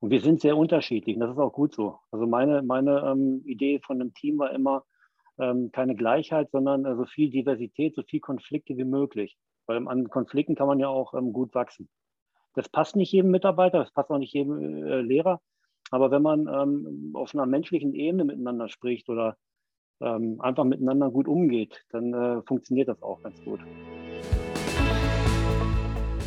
Und wir sind sehr unterschiedlich und das ist auch gut so. Also meine, meine ähm, Idee von einem Team war immer ähm, keine Gleichheit, sondern äh, so viel Diversität, so viel Konflikte wie möglich. Weil an Konflikten kann man ja auch ähm, gut wachsen. Das passt nicht jedem Mitarbeiter, das passt auch nicht jedem äh, Lehrer. Aber wenn man ähm, auf einer menschlichen Ebene miteinander spricht oder ähm, einfach miteinander gut umgeht, dann äh, funktioniert das auch ganz gut.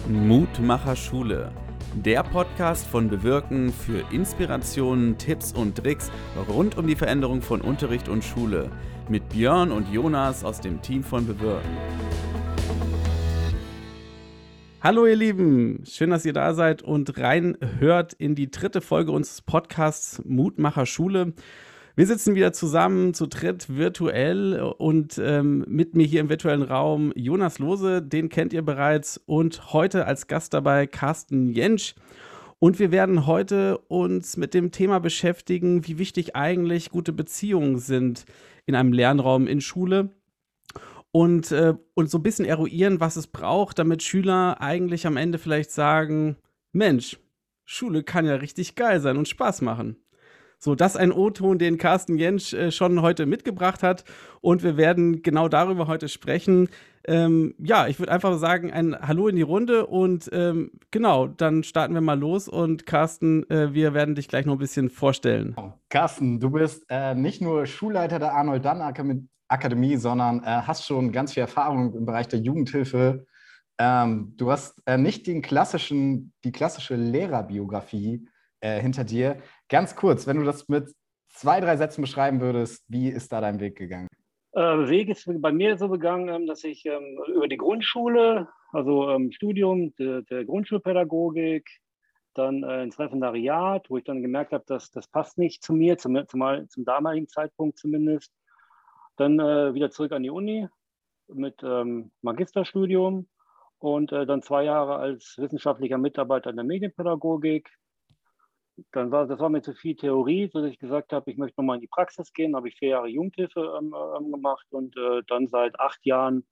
Mutmacher Schule der Podcast von Bewirken für Inspirationen, Tipps und Tricks rund um die Veränderung von Unterricht und Schule mit Björn und Jonas aus dem Team von Bewirken. Hallo ihr Lieben, schön, dass ihr da seid und reinhört in die dritte Folge unseres Podcasts Mutmacher Schule. Wir sitzen wieder zusammen zu dritt virtuell und ähm, mit mir hier im virtuellen Raum Jonas Lose, den kennt ihr bereits, und heute als Gast dabei Carsten Jentsch. Und wir werden heute uns mit dem Thema beschäftigen, wie wichtig eigentlich gute Beziehungen sind in einem Lernraum in Schule. Und, äh, und so ein bisschen eruieren, was es braucht, damit Schüler eigentlich am Ende vielleicht sagen, Mensch, Schule kann ja richtig geil sein und Spaß machen. So, das ist ein O-Ton, den Carsten Jentsch äh, schon heute mitgebracht hat. Und wir werden genau darüber heute sprechen. Ähm, ja, ich würde einfach sagen, ein Hallo in die Runde und ähm, genau, dann starten wir mal los. Und Carsten, äh, wir werden dich gleich noch ein bisschen vorstellen. Carsten, du bist äh, nicht nur Schulleiter der Arnold Dann Akademie, sondern äh, hast schon ganz viel Erfahrung im Bereich der Jugendhilfe. Ähm, du hast äh, nicht den klassischen, die klassische Lehrerbiografie äh, hinter dir. Ganz kurz, wenn du das mit zwei, drei Sätzen beschreiben würdest, wie ist da dein Weg gegangen? Äh, Weg ist bei mir so gegangen, ähm, dass ich ähm, über die Grundschule, also ähm, Studium der, der Grundschulpädagogik, dann äh, ins Referendariat, wo ich dann gemerkt habe, dass das passt nicht zu mir, zum, zum, zum damaligen Zeitpunkt zumindest. Dann äh, wieder zurück an die Uni mit ähm, Magisterstudium und äh, dann zwei Jahre als wissenschaftlicher Mitarbeiter in der Medienpädagogik, dann war das war mir zu viel Theorie, sodass ich gesagt habe, ich möchte nochmal in die Praxis gehen. Habe ich vier Jahre Jugendhilfe ähm, ähm, gemacht und äh, dann seit acht Jahren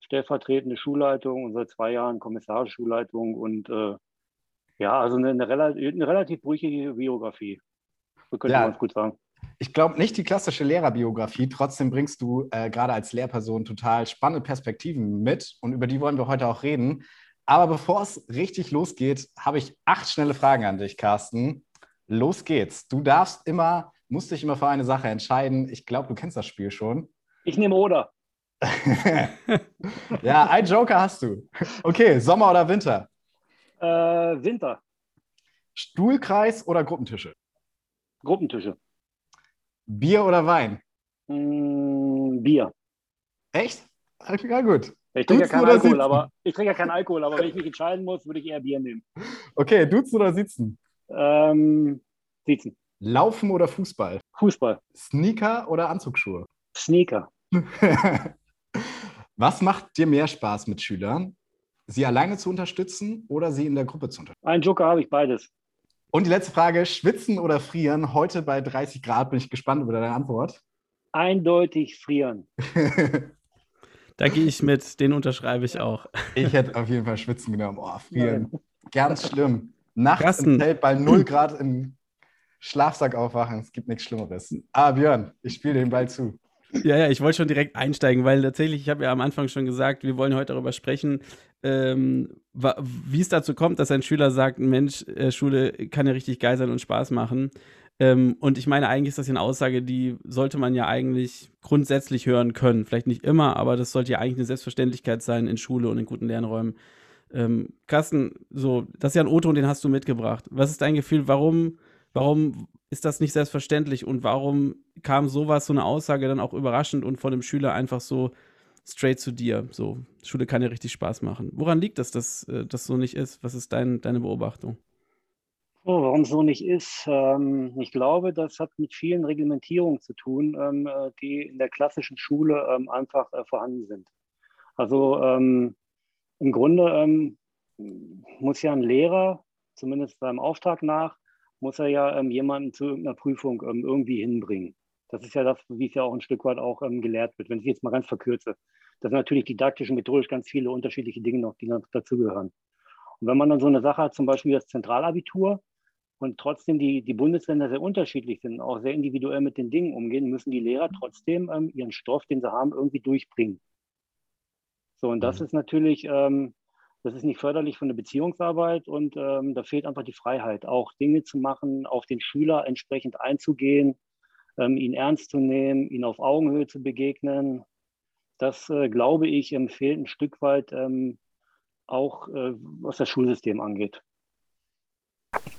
stellvertretende Schulleitung und seit zwei Jahren Kommissarsschulleitung und äh, ja, also eine, eine, relativ, eine relativ brüchige Biografie. So könnte ja. man es gut sagen. Ich glaube nicht die klassische Lehrerbiografie, trotzdem bringst du äh, gerade als Lehrperson total spannende Perspektiven mit und über die wollen wir heute auch reden. Aber bevor es richtig losgeht, habe ich acht schnelle Fragen an dich, Carsten. Los geht's. Du darfst immer, musst dich immer für eine Sache entscheiden. Ich glaube, du kennst das Spiel schon. Ich nehme Oder. ja, ein Joker hast du. Okay, Sommer oder Winter? Äh, Winter. Stuhlkreis oder Gruppentische? Gruppentische. Bier oder Wein? Mm, Bier. Echt? Ja, gut. Ich trinke ja Alkohol, aber ich trinke ja keinen Alkohol, aber wenn ich mich entscheiden muss, würde ich eher Bier nehmen. Okay, duzen oder sitzen? Ähm, sitzen. Laufen oder Fußball? Fußball. Sneaker oder Anzugsschuhe? Sneaker. Was macht dir mehr Spaß mit Schülern? Sie alleine zu unterstützen oder sie in der Gruppe zu unterstützen? Ein Joker habe ich beides. Und die letzte Frage: Schwitzen oder frieren? Heute bei 30 Grad bin ich gespannt über deine Antwort. Eindeutig frieren. Da gehe ich mit, den unterschreibe ich auch. Ich hätte auf jeden Fall Schwitzen genommen. Oh, frieren. Ganz schlimm. Nachts Carsten. im Zelt bei 0 Grad im Schlafsack aufwachen. Es gibt nichts Schlimmeres. Ah, Björn, ich spiele den Ball zu. Ja, ja, ich wollte schon direkt einsteigen, weil tatsächlich, ich habe ja am Anfang schon gesagt, wir wollen heute darüber sprechen, ähm, wie es dazu kommt, dass ein Schüler sagt, Mensch, äh, Schule kann ja richtig geil sein und Spaß machen. Ähm, und ich meine, eigentlich ist das ja eine Aussage, die sollte man ja eigentlich grundsätzlich hören können. Vielleicht nicht immer, aber das sollte ja eigentlich eine Selbstverständlichkeit sein in Schule und in guten Lernräumen. Ähm, Carsten, so, das ist ja ein O-Ton, den hast du mitgebracht. Was ist dein Gefühl, warum, warum ist das nicht selbstverständlich und warum kam sowas, so eine Aussage dann auch überraschend und von dem Schüler einfach so straight zu dir? So, Schule kann ja richtig Spaß machen. Woran liegt das, dass äh, das so nicht ist? Was ist dein, deine Beobachtung? Oh, warum so nicht ist? Ähm, ich glaube, das hat mit vielen Reglementierungen zu tun, ähm, äh, die in der klassischen Schule ähm, einfach äh, vorhanden sind. Also im Grunde muss ja ein Lehrer, zumindest seinem Auftrag nach, muss er ja jemanden zu irgendeiner Prüfung irgendwie hinbringen. Das ist ja das, wie es ja auch ein Stück weit auch gelehrt wird, wenn ich jetzt mal ganz verkürze. Das sind natürlich didaktisch und methodisch ganz viele unterschiedliche Dinge noch, die dazugehören. Und wenn man dann so eine Sache hat, zum Beispiel das Zentralabitur, und trotzdem die, die Bundesländer sehr unterschiedlich sind, auch sehr individuell mit den Dingen umgehen, müssen die Lehrer trotzdem ähm, ihren Stoff, den sie haben, irgendwie durchbringen. So, und das mhm. ist natürlich, ähm, das ist nicht förderlich für eine Beziehungsarbeit und ähm, da fehlt einfach die Freiheit, auch Dinge zu machen, auf den Schüler entsprechend einzugehen, ähm, ihn ernst zu nehmen, ihn auf Augenhöhe zu begegnen. Das, äh, glaube ich, ähm, fehlt ein Stück weit ähm, auch, äh, was das Schulsystem angeht.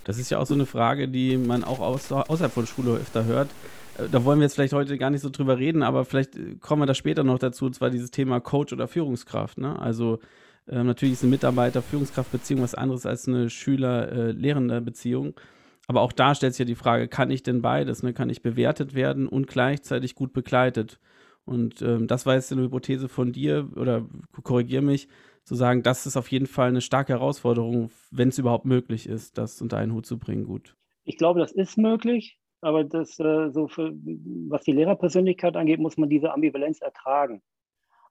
Das ist ja auch so eine Frage, die man auch außerhalb von Schule öfter hört. Äh, da wollen wir jetzt vielleicht heute gar nicht so drüber reden, aber vielleicht äh, kommen wir da später noch dazu, und zwar dieses Thema Coach oder Führungskraft. Ne? Also äh, natürlich ist eine Mitarbeiter-Führungskraft-Beziehung was anderes als eine Schüler-Lehrender-Beziehung. Aber auch da stellt sich ja die Frage, kann ich denn beides? Ne? Kann ich bewertet werden und gleichzeitig gut begleitet? Und ähm, das war jetzt eine Hypothese von dir, oder korrigier mich, zu sagen, das ist auf jeden Fall eine starke Herausforderung, wenn es überhaupt möglich ist, das unter einen Hut zu bringen, gut. Ich glaube, das ist möglich, aber das, äh, so für, was die Lehrerpersönlichkeit angeht, muss man diese Ambivalenz ertragen.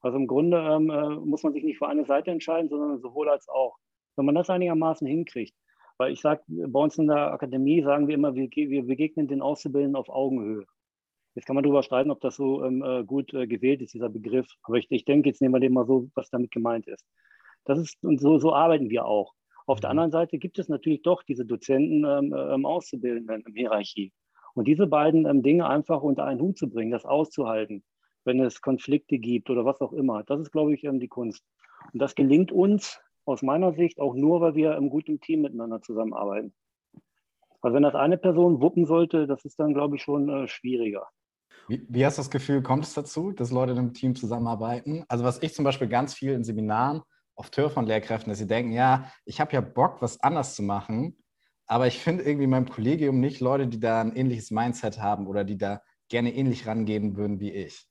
Also im Grunde ähm, äh, muss man sich nicht für eine Seite entscheiden, sondern sowohl als auch. Wenn man das einigermaßen hinkriegt, weil ich sage, bei uns in der Akademie sagen wir immer, wir, wir begegnen den Auszubildenden auf Augenhöhe. Jetzt kann man darüber streiten, ob das so ähm, äh, gut äh, gewählt ist, dieser Begriff. Aber ich, ich denke, jetzt nehmen wir den mal so, was damit gemeint ist. Das ist, und so, so arbeiten wir auch. Auf der mhm. anderen Seite gibt es natürlich doch diese Dozenten ähm, ähm, Auszubildenden im Hierarchie. Und diese beiden ähm, Dinge einfach unter einen Hut zu bringen, das auszuhalten, wenn es Konflikte gibt oder was auch immer, das ist, glaube ich, ähm, die Kunst. Und das gelingt uns aus meiner Sicht auch nur, weil wir im guten Team miteinander zusammenarbeiten. Also wenn das eine Person wuppen sollte, das ist dann, glaube ich, schon äh, schwieriger. Wie, wie, hast du das Gefühl, kommt es dazu, dass Leute im Team zusammenarbeiten? Also was ich zum Beispiel ganz viel in Seminaren oft höre von Lehrkräften, dass sie denken, ja, ich habe ja Bock, was anders zu machen, aber ich finde irgendwie in meinem Kollegium nicht Leute, die da ein ähnliches Mindset haben oder die da gerne ähnlich rangehen würden wie ich.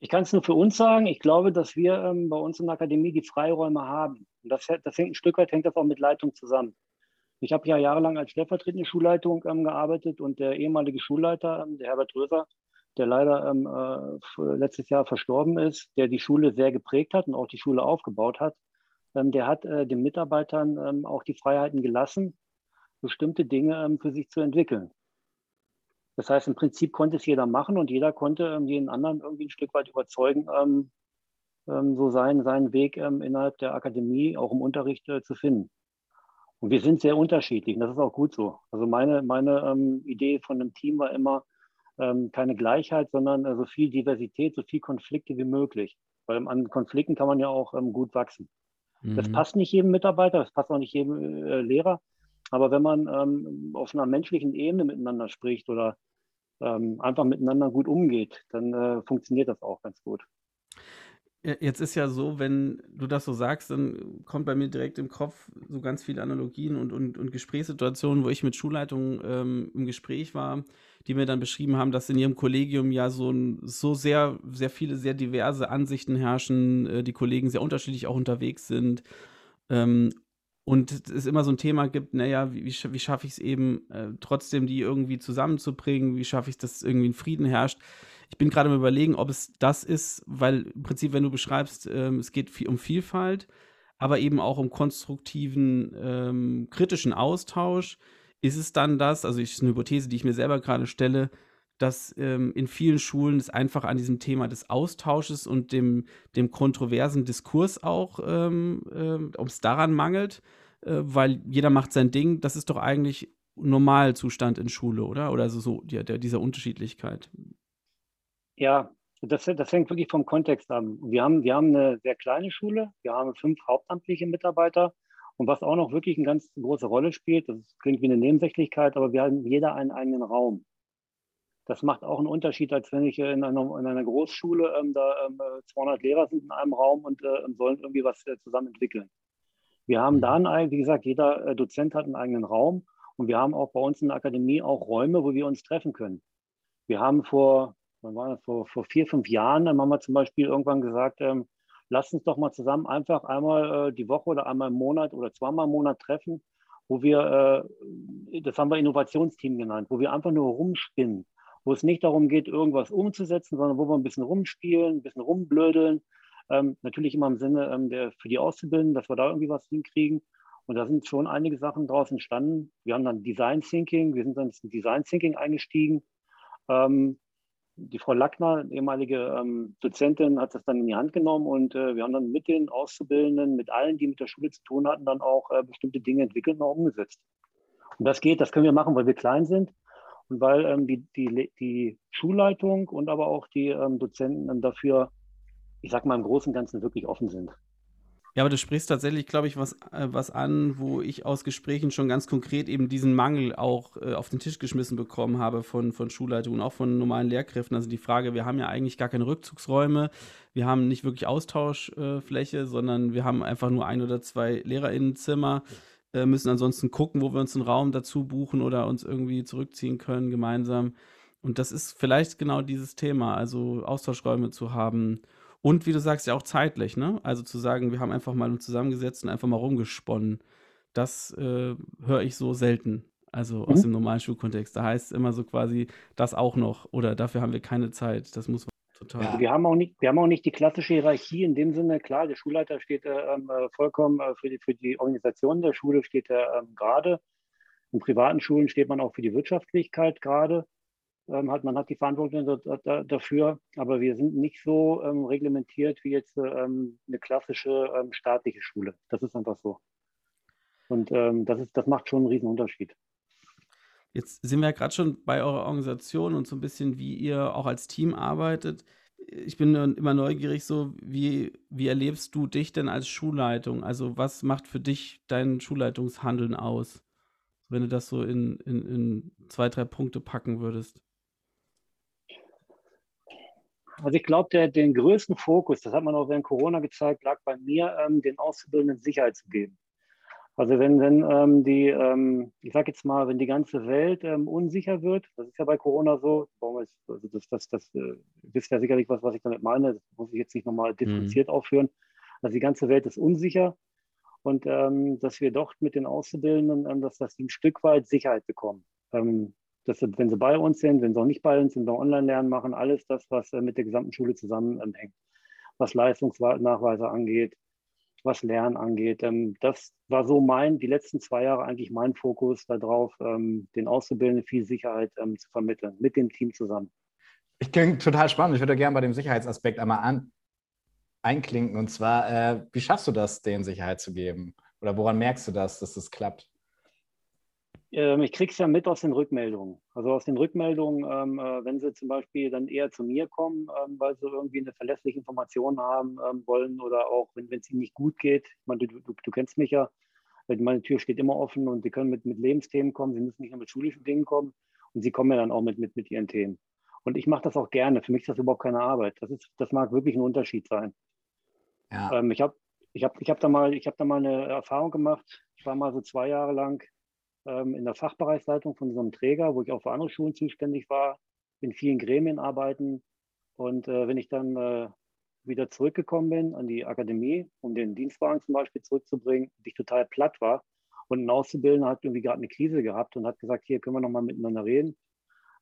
Ich kann es nur für uns sagen, ich glaube, dass wir ähm, bei uns in der Akademie die Freiräume haben. Und das, das hängt ein Stück weit hängt das auch mit Leitung zusammen. Ich habe ja jahrelang als stellvertretende Schulleitung ähm, gearbeitet und der ehemalige Schulleiter, ähm, der Herbert Röser, der leider ähm, äh, letztes Jahr verstorben ist, der die Schule sehr geprägt hat und auch die Schule aufgebaut hat, ähm, der hat äh, den Mitarbeitern ähm, auch die Freiheiten gelassen, bestimmte Dinge ähm, für sich zu entwickeln. Das heißt, im Prinzip konnte es jeder machen und jeder konnte jeden anderen irgendwie ein Stück weit überzeugen, so seinen, seinen Weg innerhalb der Akademie auch im Unterricht äh, zu finden. Und wir sind sehr unterschiedlich und das ist auch gut so. Also meine, meine Idee von einem Team war immer, ähm, keine Gleichheit, sondern äh, so viel Diversität, so viel Konflikte wie möglich. Weil an Konflikten kann man ja auch ähm, gut wachsen. Mhm. Das passt nicht jedem Mitarbeiter, das passt auch nicht jedem äh, Lehrer. Aber wenn man ähm, auf einer menschlichen Ebene miteinander spricht oder ähm, einfach miteinander gut umgeht, dann äh, funktioniert das auch ganz gut. Jetzt ist ja so, wenn du das so sagst, dann kommt bei mir direkt im Kopf so ganz viele Analogien und, und, und Gesprächssituationen, wo ich mit Schulleitungen ähm, im Gespräch war, die mir dann beschrieben haben, dass in ihrem Kollegium ja so, so sehr, sehr viele, sehr diverse Ansichten herrschen, äh, die Kollegen sehr unterschiedlich auch unterwegs sind. Ähm, und es immer so ein Thema gibt, naja, wie, wie schaffe ich es eben, äh, trotzdem die irgendwie zusammenzubringen, wie schaffe ich es, dass irgendwie ein Frieden herrscht. Ich bin gerade am überlegen, ob es das ist, weil im Prinzip, wenn du beschreibst, ähm, es geht viel, um Vielfalt, aber eben auch um konstruktiven, ähm, kritischen Austausch, ist es dann das, also ist eine Hypothese, die ich mir selber gerade stelle, dass ähm, in vielen Schulen es einfach an diesem Thema des Austausches und dem, dem kontroversen Diskurs auch, ähm, äh, ob es daran mangelt, äh, weil jeder macht sein Ding. Das ist doch eigentlich Normalzustand in Schule, oder? Oder also so die, der, dieser Unterschiedlichkeit. Ja, das, das hängt wirklich vom Kontext an. Wir haben, wir haben eine sehr kleine Schule, wir haben fünf hauptamtliche Mitarbeiter und was auch noch wirklich eine ganz große Rolle spielt, das klingt wie eine Nebensächlichkeit, aber wir haben jeder einen eigenen Raum. Das macht auch einen Unterschied, als wenn ich in einer, in einer Großschule, ähm, da ähm, 200 Lehrer sind in einem Raum und äh, sollen irgendwie was äh, zusammen entwickeln. Wir haben mhm. dann, wie gesagt, jeder äh, Dozent hat einen eigenen Raum und wir haben auch bei uns in der Akademie auch Räume, wo wir uns treffen können. Wir haben vor wann war das, vor, vor vier, fünf Jahren, dann haben wir zum Beispiel irgendwann gesagt, ähm, lasst uns doch mal zusammen einfach einmal äh, die Woche oder einmal im Monat oder zweimal im Monat treffen, wo wir, äh, das haben wir Innovationsteam genannt, wo wir einfach nur rumspinnen, wo es nicht darum geht, irgendwas umzusetzen, sondern wo wir ein bisschen rumspielen, ein bisschen rumblödeln. Ähm, natürlich immer im Sinne ähm, der, für die Auszubildenden, dass wir da irgendwie was hinkriegen. Und da sind schon einige Sachen daraus entstanden. Wir haben dann Design Thinking, wir sind dann ins Design Thinking eingestiegen. Ähm, die Frau Lackner, ehemalige ähm, Dozentin, hat das dann in die Hand genommen und äh, wir haben dann mit den Auszubildenden, mit allen, die mit der Schule zu tun hatten, dann auch äh, bestimmte Dinge entwickelt und auch umgesetzt. Und das geht, das können wir machen, weil wir klein sind und weil ähm, die, die, die Schulleitung und aber auch die ähm, Dozenten dafür, ich sag mal, im Großen und Ganzen wirklich offen sind. Ja, aber du sprichst tatsächlich, glaube ich, was, äh, was an, wo ich aus Gesprächen schon ganz konkret eben diesen Mangel auch äh, auf den Tisch geschmissen bekommen habe von, von Schulleitungen, auch von normalen Lehrkräften. Also die Frage, wir haben ja eigentlich gar keine Rückzugsräume, wir haben nicht wirklich Austauschfläche, äh, sondern wir haben einfach nur ein oder zwei LehrerInnenzimmer, äh, müssen ansonsten gucken, wo wir uns einen Raum dazu buchen oder uns irgendwie zurückziehen können gemeinsam. Und das ist vielleicht genau dieses Thema, also Austauschräume zu haben und wie du sagst, ja auch zeitlich, ne? Also zu sagen, wir haben einfach mal zusammengesetzt und einfach mal rumgesponnen. Das äh, höre ich so selten. Also aus mhm. dem normalen Schulkontext. Da heißt es immer so quasi, das auch noch oder dafür haben wir keine Zeit. Das muss total. Ja. Wir, haben auch nicht, wir haben auch nicht die klassische Hierarchie in dem Sinne. Klar, der Schulleiter steht ähm, äh, vollkommen äh, für, die, für die Organisation der Schule, steht er ähm, gerade. In privaten Schulen steht man auch für die Wirtschaftlichkeit gerade ähm, hat, man hat die Verantwortung da, da, dafür, aber wir sind nicht so ähm, reglementiert wie jetzt ähm, eine klassische ähm, staatliche Schule. Das ist einfach so. Und ähm, das, ist, das macht schon einen riesen Unterschied. Jetzt sind wir ja gerade schon bei eurer Organisation und so ein bisschen, wie ihr auch als Team arbeitet. Ich bin immer neugierig, so wie, wie erlebst du dich denn als Schulleitung? Also was macht für dich dein Schulleitungshandeln aus? Wenn du das so in, in, in zwei, drei Punkte packen würdest. Also ich glaube, den größten Fokus, das hat man auch während Corona gezeigt, lag bei mir, ähm, den Auszubildenden Sicherheit zu geben. Also wenn, wenn ähm, die, ähm, ich sage jetzt mal, wenn die ganze Welt ähm, unsicher wird, das ist ja bei Corona so, also das, das, das äh, wisst ja sicherlich was, was ich damit meine, das muss ich jetzt nicht nochmal differenziert mhm. aufführen. Also die ganze Welt ist unsicher und ähm, dass wir doch mit den Auszubildenden, ähm, dass, dass die ein Stück weit Sicherheit bekommen. Ähm, dass sie, wenn sie bei uns sind, wenn sie auch nicht bei uns sind, wir Online-Lernen machen, alles das, was äh, mit der gesamten Schule zusammenhängt, was Leistungsnachweise angeht, was Lernen angeht. Ähm, das war so mein, die letzten zwei Jahre eigentlich mein Fokus darauf, ähm, den Auszubildenden viel Sicherheit ähm, zu vermitteln, mit dem Team zusammen. Ich klinge total spannend. Ich würde gerne bei dem Sicherheitsaspekt einmal an, einklinken. Und zwar, äh, wie schaffst du das, denen Sicherheit zu geben? Oder woran merkst du das, dass das klappt? Ähm, ich kriege es ja mit aus den Rückmeldungen. Also aus den Rückmeldungen, ähm, äh, wenn sie zum Beispiel dann eher zu mir kommen, ähm, weil sie irgendwie eine verlässliche Information haben wollen oder auch, wenn es ihnen nicht gut geht. Ich meine, du, du, du kennst mich ja, meine Tür steht immer offen und sie können mit, mit Lebensthemen kommen, sie müssen nicht nur mit schulischen Dingen kommen und sie kommen ja dann auch mit, mit, mit ihren Themen. Und ich mache das auch gerne. Für mich ist das überhaupt keine Arbeit. Das, ist, das mag wirklich ein Unterschied sein. Ja. Ich habe ich hab, ich hab da, mal, hab da mal eine Erfahrung gemacht. Ich war mal so zwei Jahre lang ähm, in der Fachbereichsleitung von einem Träger, wo ich auch für andere Schulen zuständig war, in vielen Gremien arbeiten. Und äh, wenn ich dann äh, wieder zurückgekommen bin an die Akademie, um den Dienstwagen zum Beispiel zurückzubringen, ich total platt war und ein Auszubildender hat irgendwie gerade eine Krise gehabt und hat gesagt, hier können wir nochmal miteinander reden.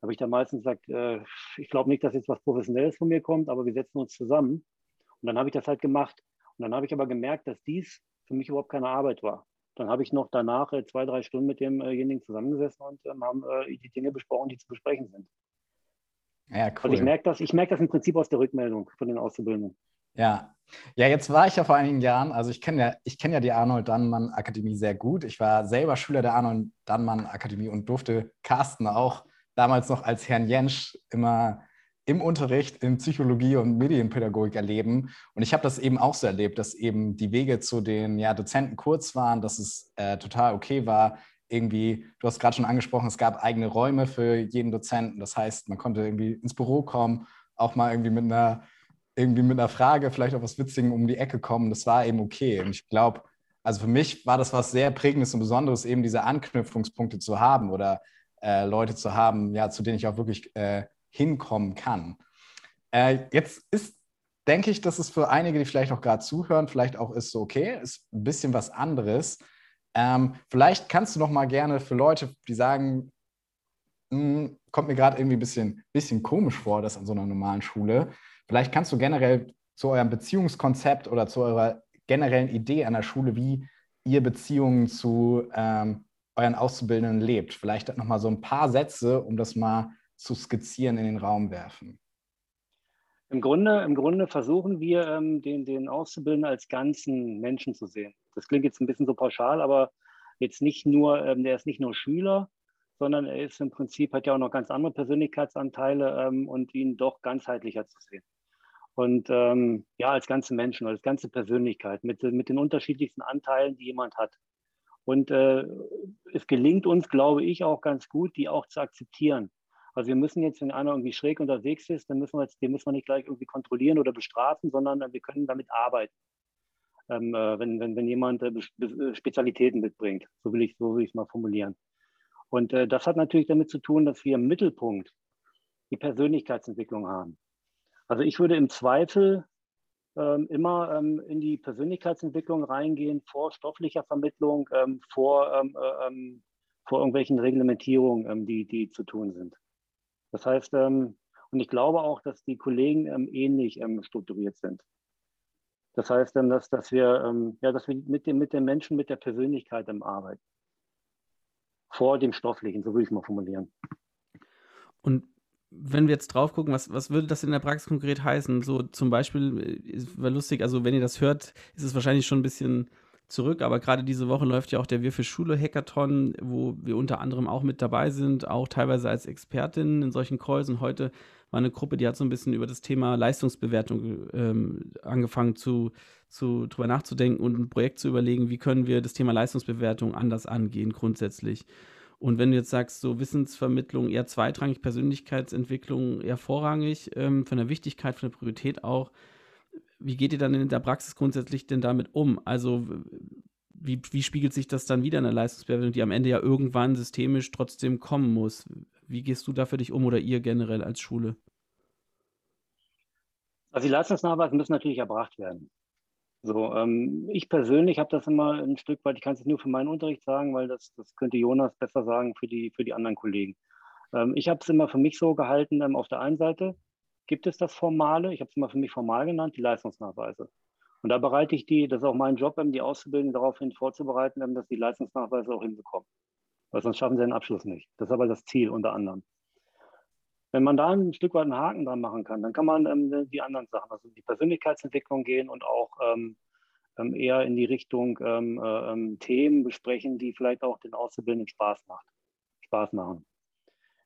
Habe ich dann meistens gesagt, äh, ich glaube nicht, dass jetzt was Professionelles von mir kommt, aber wir setzen uns zusammen. Und dann habe ich das halt gemacht. Und dann habe ich aber gemerkt, dass dies für mich überhaupt keine Arbeit war dann habe ich noch danach äh, zwei, drei Stunden mit demjenigen zusammengesessen und ähm, haben äh, die Dinge besprochen, die zu besprechen sind. Ja, cool. Also ich merke das, ich merke das im Prinzip aus der Rückmeldung von den Auszubildenden. Ja. Ja, jetzt war ich ja vor einigen Jahren, also ich kenne ja, ich kenne ja die Arnold Dannmann Akademie sehr gut. Ich war selber Schüler der Arnold Dannmann Akademie und durfte Carsten auch damals noch als Herrn Jensch immer im Unterricht in Psychologie und Medienpädagogik erleben. Und ich habe das eben auch so erlebt, dass eben die Wege zu den ja, Dozenten kurz waren, dass es äh, total okay war. Irgendwie, du hast gerade schon angesprochen, es gab eigene Räume für jeden Dozenten. Das heißt, man konnte irgendwie ins Büro kommen, auch mal irgendwie mit einer, irgendwie mit einer Frage, vielleicht auch was Witzigen um die Ecke kommen. Das war eben okay. Und ich glaube, also für mich war das was sehr Prägendes und Besonderes, eben diese Anknüpfungspunkte zu haben oder äh, Leute zu haben, ja, zu denen ich auch wirklich äh, hinkommen kann. Äh, jetzt ist, denke ich, dass es für einige, die vielleicht auch gerade zuhören, vielleicht auch ist so, okay, ist ein bisschen was anderes. Ähm, vielleicht kannst du noch mal gerne für Leute, die sagen, hm, kommt mir gerade irgendwie ein bisschen, bisschen komisch vor, das an so einer normalen Schule. Vielleicht kannst du generell zu eurem Beziehungskonzept oder zu eurer generellen Idee an der Schule, wie, ihr Beziehungen zu ähm, euren Auszubildenden lebt. Vielleicht noch mal so ein paar Sätze, um das mal zu skizzieren, in den Raum werfen. Im Grunde, im Grunde versuchen wir, ähm, den, den Auszubildenden als ganzen Menschen zu sehen. Das klingt jetzt ein bisschen so pauschal, aber jetzt nicht nur, ähm, der ist nicht nur Schüler, sondern er ist im Prinzip, hat ja auch noch ganz andere Persönlichkeitsanteile ähm, und ihn doch ganzheitlicher zu sehen. Und ähm, ja, als ganze Menschen, als ganze Persönlichkeit mit, mit den unterschiedlichsten Anteilen, die jemand hat. Und äh, es gelingt uns, glaube ich, auch ganz gut, die auch zu akzeptieren. Also wir müssen jetzt, wenn einer irgendwie schräg unterwegs ist, dann müssen wir jetzt, den müssen wir nicht gleich irgendwie kontrollieren oder bestrafen, sondern wir können damit arbeiten. Ähm, äh, wenn, wenn, wenn jemand äh, Spezialitäten mitbringt, so will ich, so will es mal formulieren. Und äh, das hat natürlich damit zu tun, dass wir im Mittelpunkt die Persönlichkeitsentwicklung haben. Also ich würde im Zweifel ähm, immer ähm, in die Persönlichkeitsentwicklung reingehen, vor stofflicher Vermittlung, ähm, vor, ähm, äh, ähm, vor irgendwelchen Reglementierungen, ähm, die, die zu tun sind. Das heißt, und ich glaube auch, dass die Kollegen ähnlich strukturiert sind. Das heißt, dass, dass, wir, ja, dass wir mit, dem, mit den Menschen, mit der Persönlichkeit arbeiten. Vor dem Stofflichen, so würde ich es mal formulieren. Und wenn wir jetzt drauf gucken, was, was würde das in der Praxis konkret heißen? So zum Beispiel, war lustig, also wenn ihr das hört, ist es wahrscheinlich schon ein bisschen zurück, aber gerade diese Woche läuft ja auch der Wir für Schule Hackathon, wo wir unter anderem auch mit dabei sind, auch teilweise als Expertin in solchen Calls. Und heute war eine Gruppe, die hat so ein bisschen über das Thema Leistungsbewertung ähm, angefangen zu, zu drüber nachzudenken und ein Projekt zu überlegen, wie können wir das Thema Leistungsbewertung anders angehen grundsätzlich. Und wenn du jetzt sagst, so Wissensvermittlung eher zweitrangig, Persönlichkeitsentwicklung eher vorrangig, ähm, von der Wichtigkeit, von der Priorität auch, wie geht ihr dann in der Praxis grundsätzlich denn damit um? Also wie, wie spiegelt sich das dann wieder in der Leistungsbewertung, die am Ende ja irgendwann systemisch trotzdem kommen muss? Wie gehst du da für dich um oder ihr generell als Schule? Also die Leistungsnachweise müssen natürlich erbracht werden. So, ähm, ich persönlich habe das immer ein Stück weit, ich kann es nur für meinen Unterricht sagen, weil das, das könnte Jonas besser sagen für die, für die anderen Kollegen. Ähm, ich habe es immer für mich so gehalten, ähm, auf der einen Seite gibt es das Formale, ich habe es immer für mich formal genannt, die Leistungsnachweise. Und da bereite ich die, das ist auch mein Job, ähm, die Auszubildenden daraufhin vorzubereiten, ähm, dass die Leistungsnachweise auch hinbekommen. Weil sonst schaffen sie den Abschluss nicht. Das ist aber das Ziel unter anderem. Wenn man da ein Stück weit einen Haken dran machen kann, dann kann man ähm, die anderen Sachen, also die Persönlichkeitsentwicklung gehen und auch ähm, ähm eher in die Richtung äh, ähm, Themen besprechen, die vielleicht auch den Auszubildenden Spaß macht, Spaß machen.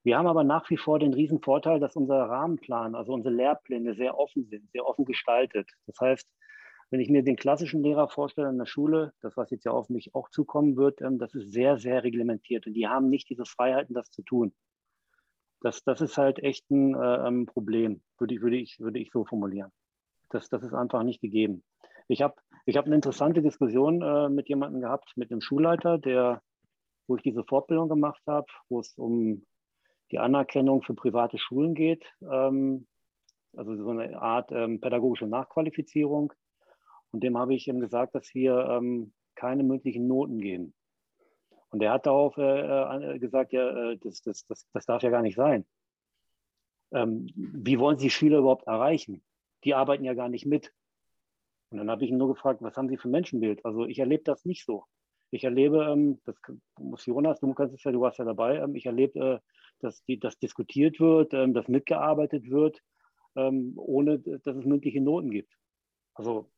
Wir haben aber nach wie vor den riesen Vorteil, dass unser Rahmenplan, also unsere Lehrpläne sehr offen sind, sehr offen gestaltet. Das heißt, wenn ich mir den klassischen Lehrer vorstelle in der Schule, das, was jetzt ja auf mich auch zukommen wird, ähm, das ist sehr, sehr reglementiert und die haben nicht diese Freiheiten, das zu tun. Das, das ist halt echt ein äh, Problem, würde ich, würde, ich, würde ich so formulieren. Das, das ist einfach nicht gegeben. Ich habe ich hab eine interessante Diskussion äh, mit jemandem gehabt, mit einem Schulleiter, der, wo ich diese Fortbildung gemacht habe, wo es um die Anerkennung für private Schulen geht, ähm, also so eine Art ähm, pädagogische Nachqualifizierung. Und dem habe ich ihm gesagt, dass wir ähm, keine mündlichen Noten geben. Und er hat darauf äh, äh, gesagt, ja, äh, das, das, das, das darf ja gar nicht sein. Ähm, wie wollen Sie Schüler überhaupt erreichen? Die arbeiten ja gar nicht mit. Und dann habe ich ihn nur gefragt, was haben Sie für ein Menschenbild? Also ich erlebe das nicht so. Ich erlebe, ähm, das muss Jonas, du kannst es ja, du warst ja dabei, ich erlebe, äh, dass, die, dass diskutiert wird, ähm, dass mitgearbeitet wird, ähm, ohne dass es mündliche Noten gibt. Also.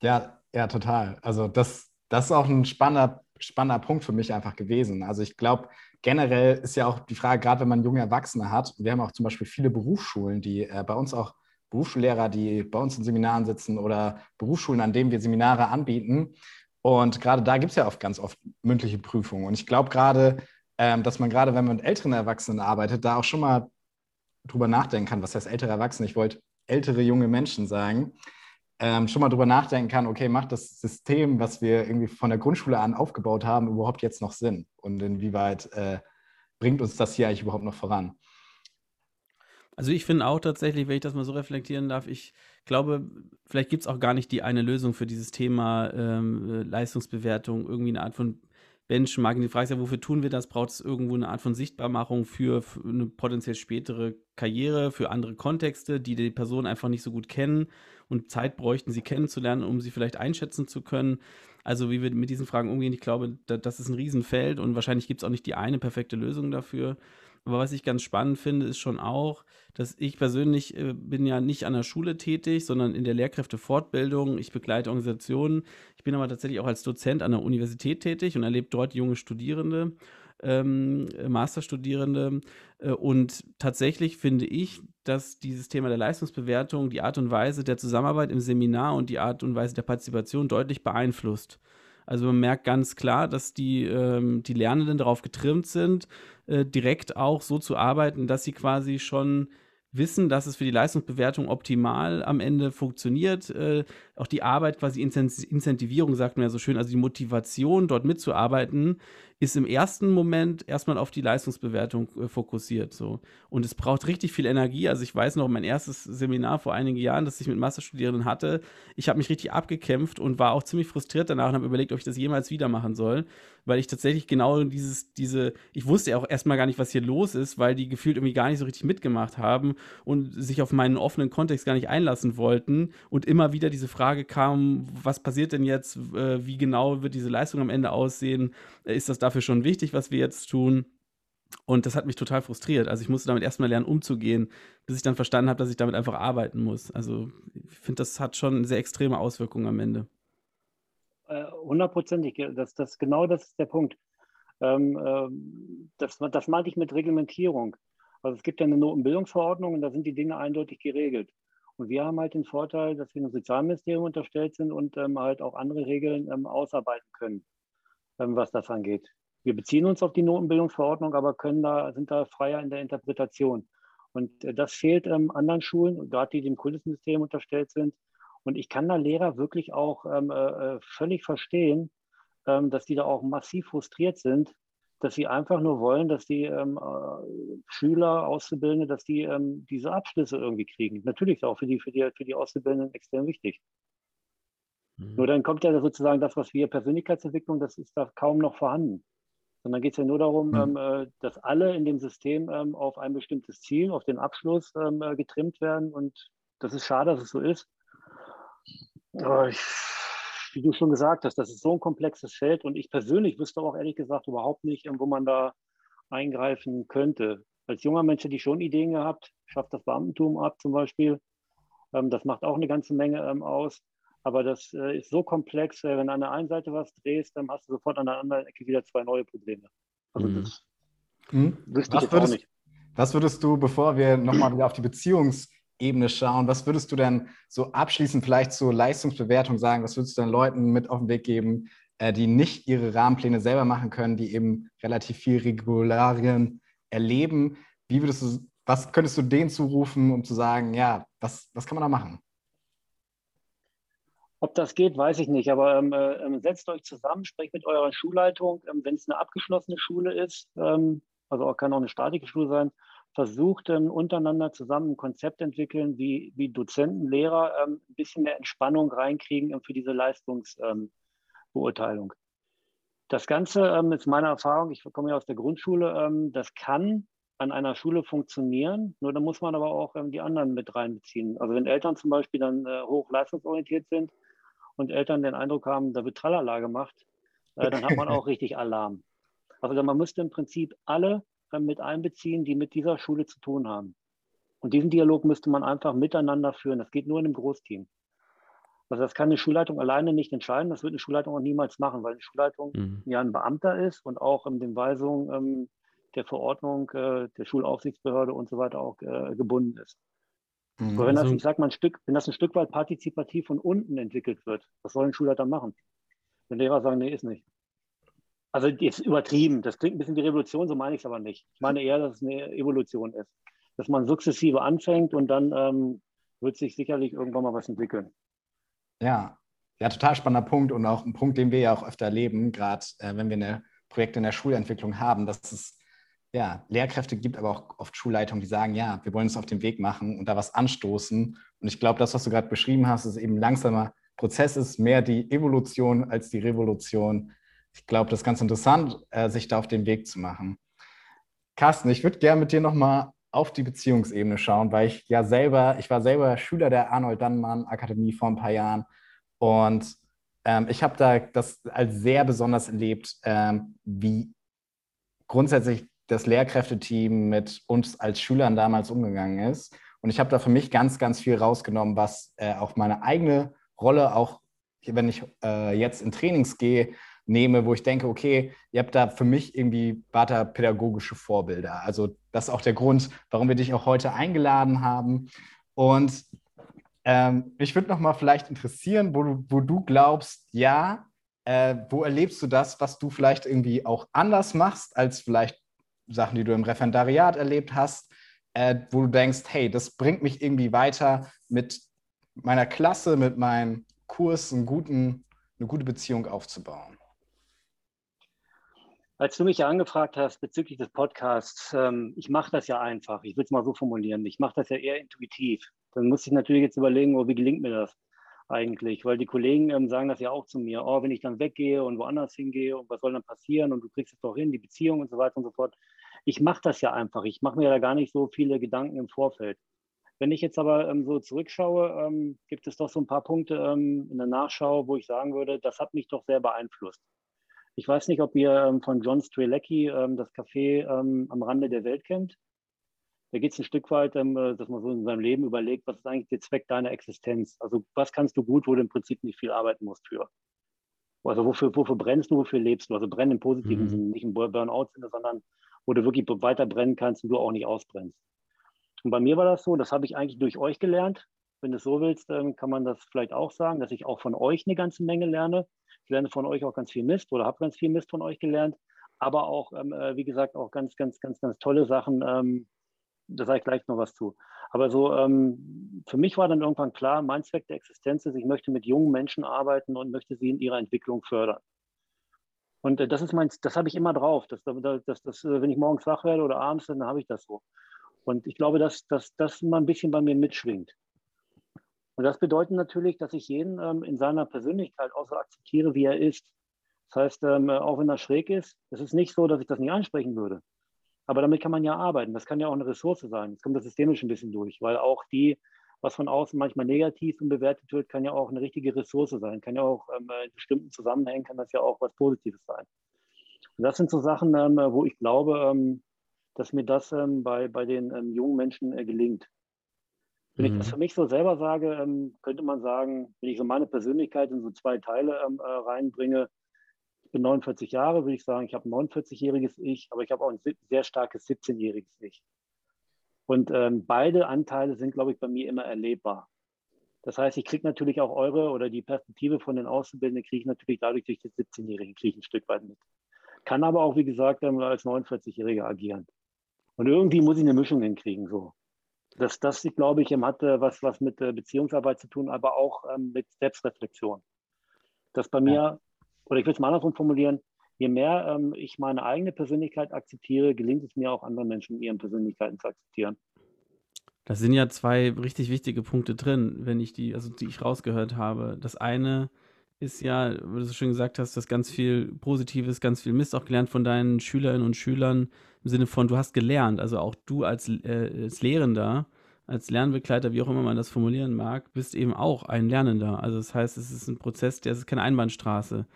Ja, ja, total. Also das, das ist auch ein spannender spannender Punkt für mich einfach gewesen. Also ich glaube, generell ist ja auch die Frage, gerade wenn man junge Erwachsene hat, wir haben auch zum Beispiel viele Berufsschulen, die äh, bei uns auch Berufsschullehrer, die bei uns in Seminaren sitzen oder Berufsschulen, an denen wir Seminare anbieten. Und gerade da gibt es ja oft ganz oft mündliche Prüfungen. Und ich glaube gerade, ähm, dass man gerade, wenn man mit älteren Erwachsenen arbeitet, da auch schon mal drüber nachdenken kann, was heißt ältere Erwachsene? Ich wollte ältere junge Menschen sagen ähm, schon mal drüber nachdenken kann, okay, macht das System, was wir irgendwie von der Grundschule an aufgebaut haben, überhaupt jetzt noch Sinn? Und inwieweit äh, bringt uns das hier eigentlich überhaupt noch voran? Also ich finde auch tatsächlich, wenn ich das mal so reflektieren darf, ich glaube, vielleicht gibt es auch gar nicht die eine Lösung für dieses Thema ähm, Leistungsbewertung, irgendwie eine Art von Benchmarking. Die Frage ist ja, wofür tun wir das? Braucht es irgendwo eine Art von Sichtbarmachung für, für eine potenziell spätere Karriere, für andere Kontexte, die die Person einfach nicht so gut kennen und Zeit bräuchten, sie kennenzulernen, um sie vielleicht einschätzen zu können. Also wie wir mit diesen Fragen umgehen, ich glaube, das ist ein Riesenfeld und wahrscheinlich gibt es auch nicht die eine perfekte Lösung dafür. Aber was ich ganz spannend finde, ist schon auch, dass ich persönlich äh, bin ja nicht an der Schule tätig, sondern in der Lehrkräftefortbildung. Ich begleite Organisationen. Ich bin aber tatsächlich auch als Dozent an der Universität tätig und erlebe dort junge Studierende. Ähm, Masterstudierende. Äh, und tatsächlich finde ich, dass dieses Thema der Leistungsbewertung die Art und Weise der Zusammenarbeit im Seminar und die Art und Weise der Partizipation deutlich beeinflusst. Also man merkt ganz klar, dass die, ähm, die Lernenden darauf getrimmt sind, äh, direkt auch so zu arbeiten, dass sie quasi schon wissen, dass es für die Leistungsbewertung optimal am Ende funktioniert. Äh, auch die Arbeit, quasi Incentivierung, sagt man ja so schön, also die Motivation, dort mitzuarbeiten, ist im ersten Moment erstmal auf die Leistungsbewertung äh, fokussiert. So. Und es braucht richtig viel Energie. Also ich weiß noch, mein erstes Seminar vor einigen Jahren, das ich mit Masterstudierenden hatte, ich habe mich richtig abgekämpft und war auch ziemlich frustriert danach und habe überlegt, ob ich das jemals wieder machen soll, weil ich tatsächlich genau dieses, diese, ich wusste ja auch erstmal gar nicht, was hier los ist, weil die gefühlt irgendwie gar nicht so richtig mitgemacht haben und sich auf meinen offenen Kontext gar nicht einlassen wollten und immer wieder diese Frage kam, was passiert denn jetzt, äh, wie genau wird diese Leistung am Ende aussehen, ist das dafür schon wichtig, was wir jetzt tun? Und das hat mich total frustriert. Also ich musste damit erstmal lernen, umzugehen, bis ich dann verstanden habe, dass ich damit einfach arbeiten muss. Also ich finde, das hat schon sehr extreme Auswirkungen am Ende. Äh, hundertprozentig, das, das, genau das ist der Punkt. Ähm, ähm, das, das meinte ich mit Reglementierung. Also es gibt ja eine Notenbildungsverordnung und da sind die Dinge eindeutig geregelt. Und wir haben halt den Vorteil, dass wir einem Sozialministerium unterstellt sind und ähm, halt auch andere Regeln ähm, ausarbeiten können, ähm, was das angeht. Wir beziehen uns auf die Notenbildungsverordnung, aber können da, sind da freier in der Interpretation. Und äh, das fehlt ähm, anderen Schulen, gerade die dem Kultusministerium unterstellt sind. Und ich kann da Lehrer wirklich auch ähm, äh, äh, völlig verstehen, ähm, dass die da auch massiv frustriert sind, dass sie einfach nur wollen, dass die ähm, äh, Schüler, Auszubildende, dass die ähm, diese Abschlüsse irgendwie kriegen. Natürlich ist auch für die, für die, für die Auszubildenden extrem wichtig. Mhm. Nur dann kommt ja sozusagen das, was wir Persönlichkeitsentwicklung, das ist da kaum noch vorhanden. Sondern geht es ja nur darum, mhm. ähm, äh, dass alle in dem System ähm, auf ein bestimmtes Ziel, auf den Abschluss ähm, äh, getrimmt werden. Und das ist schade, dass es so ist. Aber ich, wie du schon gesagt hast, das ist so ein komplexes Feld und ich persönlich wüsste auch ehrlich gesagt überhaupt nicht, wo man da eingreifen könnte. Als junger Mensch hätte ich schon Ideen gehabt, schafft das Beamtentum ab zum Beispiel. Ähm, das macht auch eine ganze Menge ähm, aus. Aber das äh, ist so komplex, äh, wenn du an der einen Seite was drehst, dann hast du sofort an der anderen Ecke wieder zwei neue Probleme. Also mhm. das mhm. wüsste ich was würdest, auch nicht. Was würdest du, bevor wir nochmal wieder auf die Beziehungs- Ebene schauen. Was würdest du denn so abschließend vielleicht zur Leistungsbewertung sagen? Was würdest du den Leuten mit auf den Weg geben, äh, die nicht ihre Rahmenpläne selber machen können, die eben relativ viel Regularien erleben? Wie würdest du, was könntest du denen zurufen, um zu sagen, ja, was, was kann man da machen? Ob das geht, weiß ich nicht. Aber ähm, äh, setzt euch zusammen, sprecht mit eurer Schulleitung. Ähm, Wenn es eine abgeschlossene Schule ist, ähm, also kann auch eine staatliche Schule sein, versucht ähm, untereinander zusammen ein Konzept entwickeln, wie, wie Dozenten, Lehrer ähm, ein bisschen mehr Entspannung reinkriegen ähm, für diese Leistungsbeurteilung. das Ganze ähm, ist meine Erfahrung, ich komme ja aus der Grundschule, ähm, das kann an einer Schule funktionieren, nur da muss man aber auch ähm, die anderen mit reinbeziehen. Also wenn Eltern zum Beispiel dann äh, hoch leistungsorientiert sind und Eltern den Eindruck haben, da wird Tralala gemacht, äh, dann hat man auch richtig Alarm. Also man müsste im Prinzip alle mit einbeziehen, die mit dieser Schule zu tun haben. Und diesen Dialog müsste man einfach miteinander führen. Das geht nur in einem Großteam. Also das kann eine Schulleitung alleine nicht entscheiden. Das wird eine Schulleitung auch niemals machen, weil eine Schulleitung mhm. ja ein Beamter ist und auch in den Weisungen ähm, der Verordnung äh, der Schulaufsichtsbehörde und so weiter auch äh, gebunden ist. Mhm. Aber wenn das, also ich sag mal, ein Stück, wenn das ein Stück weit partizipativ von unten entwickelt wird, was soll ein Schulleiter machen? Wenn Lehrer sagen, nee, ist nicht. Also jetzt übertrieben, das klingt ein bisschen wie Revolution, so meine ich es aber nicht. Ich meine eher, dass es eine Evolution ist. Dass man sukzessive anfängt und dann ähm, wird sich sicherlich irgendwann mal was entwickeln. Ja, ja, total spannender Punkt und auch ein Punkt, den wir ja auch öfter erleben, gerade äh, wenn wir eine Projekte in der Schulentwicklung haben, dass es ja, Lehrkräfte gibt, aber auch oft Schulleitungen, die sagen, ja, wir wollen es auf den Weg machen und da was anstoßen. Und ich glaube, das, was du gerade beschrieben hast, ist eben langsamer Prozess ist, mehr die Evolution als die Revolution ich glaube, das ist ganz interessant, äh, sich da auf den Weg zu machen. Carsten, ich würde gerne mit dir nochmal auf die Beziehungsebene schauen, weil ich ja selber, ich war selber Schüler der Arnold Dannmann Akademie vor ein paar Jahren und ähm, ich habe da das als sehr besonders erlebt, ähm, wie grundsätzlich das Lehrkräfteteam mit uns als Schülern damals umgegangen ist. Und ich habe da für mich ganz, ganz viel rausgenommen, was äh, auch meine eigene Rolle, auch wenn ich äh, jetzt in Trainings gehe, nehme, wo ich denke, okay, ihr habt da für mich irgendwie weiter pädagogische Vorbilder. Also das ist auch der Grund, warum wir dich auch heute eingeladen haben. Und ähm, mich würde noch mal vielleicht interessieren, wo du, wo du glaubst, ja, äh, wo erlebst du das, was du vielleicht irgendwie auch anders machst, als vielleicht Sachen, die du im Referendariat erlebt hast, äh, wo du denkst, hey, das bringt mich irgendwie weiter mit meiner Klasse, mit meinem Kurs einen guten, eine gute Beziehung aufzubauen? Als du mich ja angefragt hast bezüglich des Podcasts, ähm, ich mache das ja einfach, ich will es mal so formulieren, ich mache das ja eher intuitiv. Dann muss ich natürlich jetzt überlegen, oh, wie gelingt mir das eigentlich? Weil die Kollegen ähm, sagen das ja auch zu mir, oh, wenn ich dann weggehe und woanders hingehe und was soll dann passieren und du kriegst es doch hin, die Beziehung und so weiter und so fort. Ich mache das ja einfach, ich mache mir da gar nicht so viele Gedanken im Vorfeld. Wenn ich jetzt aber ähm, so zurückschaue, ähm, gibt es doch so ein paar Punkte ähm, in der Nachschau, wo ich sagen würde, das hat mich doch sehr beeinflusst. Ich weiß nicht, ob ihr ähm, von John Strelecki ähm, das Café ähm, am Rande der Welt kennt. Da geht es ein Stück weit, äh, dass man so in seinem Leben überlegt, was ist eigentlich der Zweck deiner Existenz? Also was kannst du gut, wo du im Prinzip nicht viel arbeiten musst für? Also wofür, wofür brennst du, wofür lebst du? Also brennen im positiven mhm. Sinne, nicht im Burnout-Sinne, sondern wo du wirklich weiter brennen kannst und du auch nicht ausbrennst. Und bei mir war das so, das habe ich eigentlich durch euch gelernt. Wenn du es so willst, kann man das vielleicht auch sagen, dass ich auch von euch eine ganze Menge lerne. Lerne von euch auch ganz viel Mist oder habe ganz viel Mist von euch gelernt. Aber auch, ähm, äh, wie gesagt, auch ganz, ganz, ganz, ganz tolle Sachen. Ähm, da sage ich gleich noch was zu. Aber so, ähm, für mich war dann irgendwann klar, mein Zweck der Existenz ist, ich möchte mit jungen Menschen arbeiten und möchte sie in ihrer Entwicklung fördern. Und äh, das ist mein, das habe ich immer drauf. Das, das, das, wenn ich morgens wach werde oder abends, dann habe ich das so. Und ich glaube, dass, dass das mal ein bisschen bei mir mitschwingt. Und das bedeutet natürlich, dass ich jeden ähm, in seiner Persönlichkeit auch so akzeptiere, wie er ist. Das heißt, ähm, auch wenn er schräg ist, es ist nicht so, dass ich das nicht ansprechen würde. Aber damit kann man ja arbeiten. Das kann ja auch eine Ressource sein. Jetzt kommt das systemisch ein bisschen durch, weil auch die, was von außen manchmal negativ bewertet wird, kann ja auch eine richtige Ressource sein. Kann ja auch ähm, in bestimmten Zusammenhängen kann das ja auch was Positives sein. Und das sind so Sachen, ähm, wo ich glaube, ähm, dass mir das ähm, bei, bei den jungen Menschen äh, gelingt. Wenn mhm. ich das für mich so selber sage, ähm, könnte man sagen, wenn ich so meine Persönlichkeit in so zwei Teile ähm, äh, reinbringe, ich bin 49 Jahre, würde ich sagen, ich habe ein 49-jähriges Ich, aber ich habe auch ein sehr starkes 17-jähriges Ich. Und ähm, beide Anteile sind, glaube ich, bei mir immer erlebbar. Das heißt, ich kriege natürlich auch eure oder die Perspektive von den Auszubildenden, kriege ich natürlich dadurch durch den 17-Jährigen, kriege ich ein Stück weit mit. Kann aber auch, wie gesagt, als 49-Jähriger agieren. Und irgendwie muss ich eine Mischung hinkriegen. So. Das, das glaube ich, hat was, was mit äh, Beziehungsarbeit zu tun, aber auch ähm, mit Selbstreflexion. Das bei mir, oder ich will es mal andersrum formulieren, je mehr ähm, ich meine eigene Persönlichkeit akzeptiere, gelingt es mir auch anderen Menschen, ihren Persönlichkeiten zu akzeptieren. Da sind ja zwei richtig wichtige Punkte drin, wenn ich die, also die ich rausgehört habe. Das eine ist ja, wie du so schön gesagt hast, dass ganz viel Positives, ganz viel Mist auch gelernt von deinen Schülerinnen und Schülern im Sinne von, du hast gelernt. Also auch du als, äh, als Lehrender, als Lernbegleiter, wie auch immer man das formulieren mag, bist eben auch ein Lernender. Also das heißt, es ist ein Prozess, der ist keine Einbahnstraße.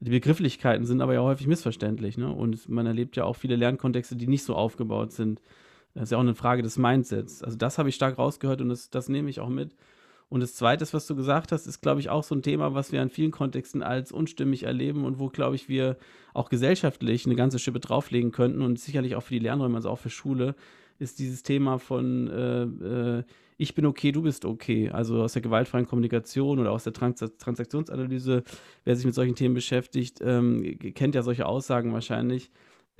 Die Begrifflichkeiten sind aber ja häufig missverständlich. Ne? Und man erlebt ja auch viele Lernkontexte, die nicht so aufgebaut sind. Das ist ja auch eine Frage des Mindsets. Also das habe ich stark rausgehört und das, das nehme ich auch mit. Und das Zweite, was du gesagt hast, ist, glaube ich, auch so ein Thema, was wir in vielen Kontexten als unstimmig erleben und wo, glaube ich, wir auch gesellschaftlich eine ganze Schippe drauflegen könnten und sicherlich auch für die Lernräume, also auch für Schule, ist dieses Thema von äh, äh, ich bin okay, du bist okay. Also aus der gewaltfreien Kommunikation oder aus der Trans Transaktionsanalyse, wer sich mit solchen Themen beschäftigt, ähm, kennt ja solche Aussagen wahrscheinlich.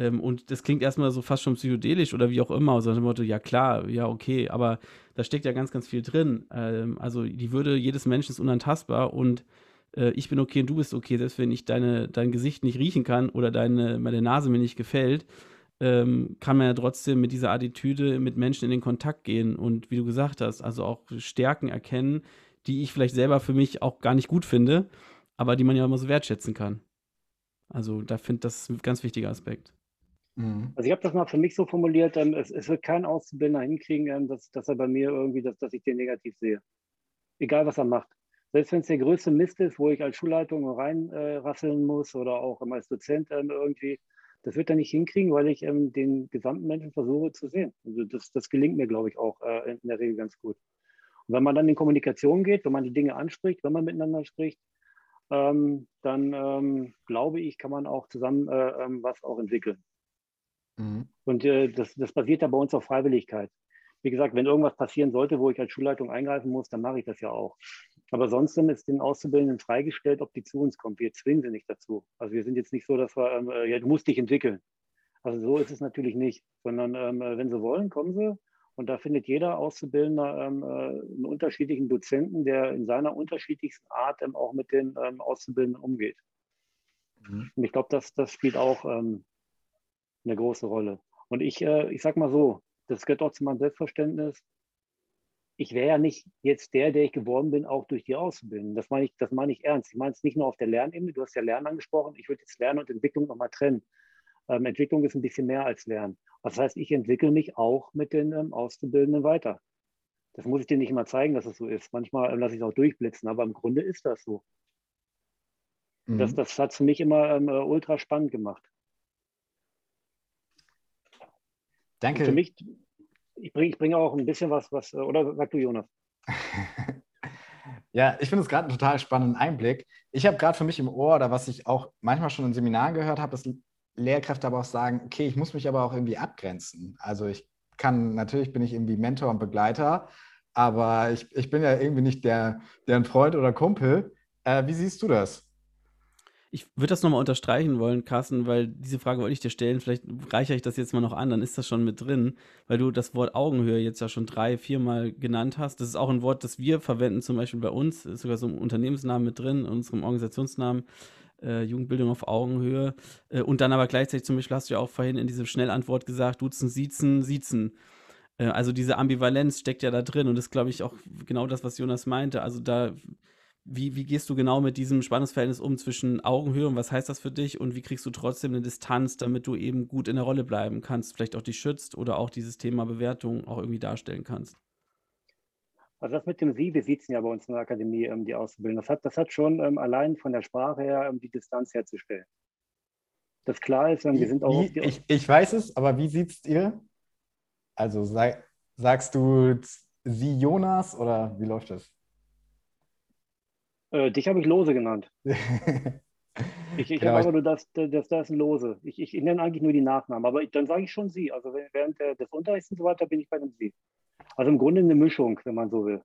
Ähm, und das klingt erstmal so fast schon psychedelisch oder wie auch immer, so nach dem Motto, ja klar, ja okay, aber da steckt ja ganz, ganz viel drin. Ähm, also die Würde jedes Menschen ist unantastbar und äh, ich bin okay und du bist okay, selbst wenn ich deine, dein Gesicht nicht riechen kann oder deine, meine Nase mir nicht gefällt, ähm, kann man ja trotzdem mit dieser Attitüde mit Menschen in den Kontakt gehen und wie du gesagt hast, also auch Stärken erkennen, die ich vielleicht selber für mich auch gar nicht gut finde, aber die man ja immer so wertschätzen kann. Also da finde ich das ein ganz wichtiger Aspekt. Mhm. Also ich habe das mal für mich so formuliert, ähm, es, es, wird kein Auszubildender hinkriegen, ähm, dass, dass er bei mir irgendwie, dass, dass ich den negativ sehe. Egal, was er macht. Selbst wenn es der größte Mist ist, wo ich als Schulleitung reinrasseln äh, muss oder auch als Dozent ähm, irgendwie, das wird er nicht hinkriegen, weil ich ähm, den gesamten Menschen versuche zu sehen. Also das, das gelingt mir, glaube ich, auch äh, in der Regel ganz gut. Und wenn man dann in Kommunikation geht, wenn man die Dinge anspricht, wenn man miteinander spricht, ähm, dann ähm, glaube ich, kann man auch zusammen äh, ähm, was auch entwickeln. Mhm. Und äh, das, das basiert ja bei uns auf Freiwilligkeit. Wie gesagt, wenn irgendwas passieren sollte, wo ich als Schulleitung eingreifen muss, dann mache ich das ja auch. Aber sonst ist den Auszubildenden freigestellt, ob die zu uns kommen. Wir zwingen sie nicht dazu. Also wir sind jetzt nicht so, dass wir, ähm, äh, ja, du musst dich entwickeln. Also so ist es natürlich nicht, sondern ähm, äh, wenn sie wollen, kommen sie. Und da findet jeder Auszubildende ähm, äh, einen unterschiedlichen Dozenten, der in seiner unterschiedlichsten Art ähm, auch mit den ähm, Auszubildenden umgeht. Mhm. Und ich glaube, das, das spielt auch ähm, eine große Rolle. Und ich, äh, ich sag mal so, das gehört auch zu meinem Selbstverständnis. Ich wäre ja nicht jetzt der, der ich geworden bin, auch durch die Ausbildung. Das meine ich, das meine ich ernst. Ich meine es nicht nur auf der Lernebene. Du hast ja Lernen angesprochen. Ich würde jetzt Lernen und Entwicklung nochmal trennen. Ähm, Entwicklung ist ein bisschen mehr als Lernen. Das heißt, ich entwickle mich auch mit den ähm, Auszubildenden weiter. Das muss ich dir nicht immer zeigen, dass es so ist. Manchmal ähm, lasse ich es auch durchblitzen, aber im Grunde ist das so. Mhm. Das, das hat es für mich immer ähm, äh, ultra spannend gemacht. Danke. Und für mich, ich bringe ich bring auch ein bisschen was, was, oder sag du, Jonas? ja, ich finde es gerade einen total spannenden Einblick. Ich habe gerade für mich im Ohr, oder was ich auch manchmal schon in Seminaren gehört habe, ist Lehrkräfte aber auch sagen, okay, ich muss mich aber auch irgendwie abgrenzen. Also ich kann, natürlich bin ich irgendwie Mentor und Begleiter, aber ich, ich bin ja irgendwie nicht der, deren Freund oder Kumpel. Äh, wie siehst du das? Ich würde das nochmal unterstreichen wollen, Carsten, weil diese Frage wollte ich dir stellen. Vielleicht reichere ich das jetzt mal noch an, dann ist das schon mit drin, weil du das Wort Augenhöhe jetzt ja schon drei, viermal genannt hast. Das ist auch ein Wort, das wir verwenden, zum Beispiel bei uns, ist sogar so ein Unternehmensnamen mit drin, in unserem Organisationsnamen. Äh, Jugendbildung auf Augenhöhe. Äh, und dann aber gleichzeitig zum Beispiel hast du ja auch vorhin in dieser Schnellantwort gesagt, duzen, siezen, siezen. Äh, also diese Ambivalenz steckt ja da drin und das glaube ich, auch genau das, was Jonas meinte. Also da wie, wie gehst du genau mit diesem Spannungsverhältnis um zwischen Augenhöhe und was heißt das für dich und wie kriegst du trotzdem eine Distanz, damit du eben gut in der Rolle bleiben kannst, vielleicht auch dich schützt oder auch dieses Thema Bewertung auch irgendwie darstellen kannst? Also das mit dem Sie, wir sitzen ja bei uns in der Akademie, ähm, die Auszubildenden, das hat, das hat schon ähm, allein von der Sprache her ähm, die Distanz herzustellen. Das klar ist, ähm, wir sind auch... Wie, ich, ich weiß es, aber wie sitzt ihr? Also sag, sagst du Sie Jonas oder wie läuft das? Äh, dich habe ich Lose genannt. ich ich genau. habe aber nur das, das, das ist ein Lose. Ich, ich, nenne eigentlich nur die Nachnamen, aber ich, dann sage ich schon Sie. Also während des Unterrichts und so weiter bin ich bei dem Sie. Also im Grunde eine Mischung, wenn man so will.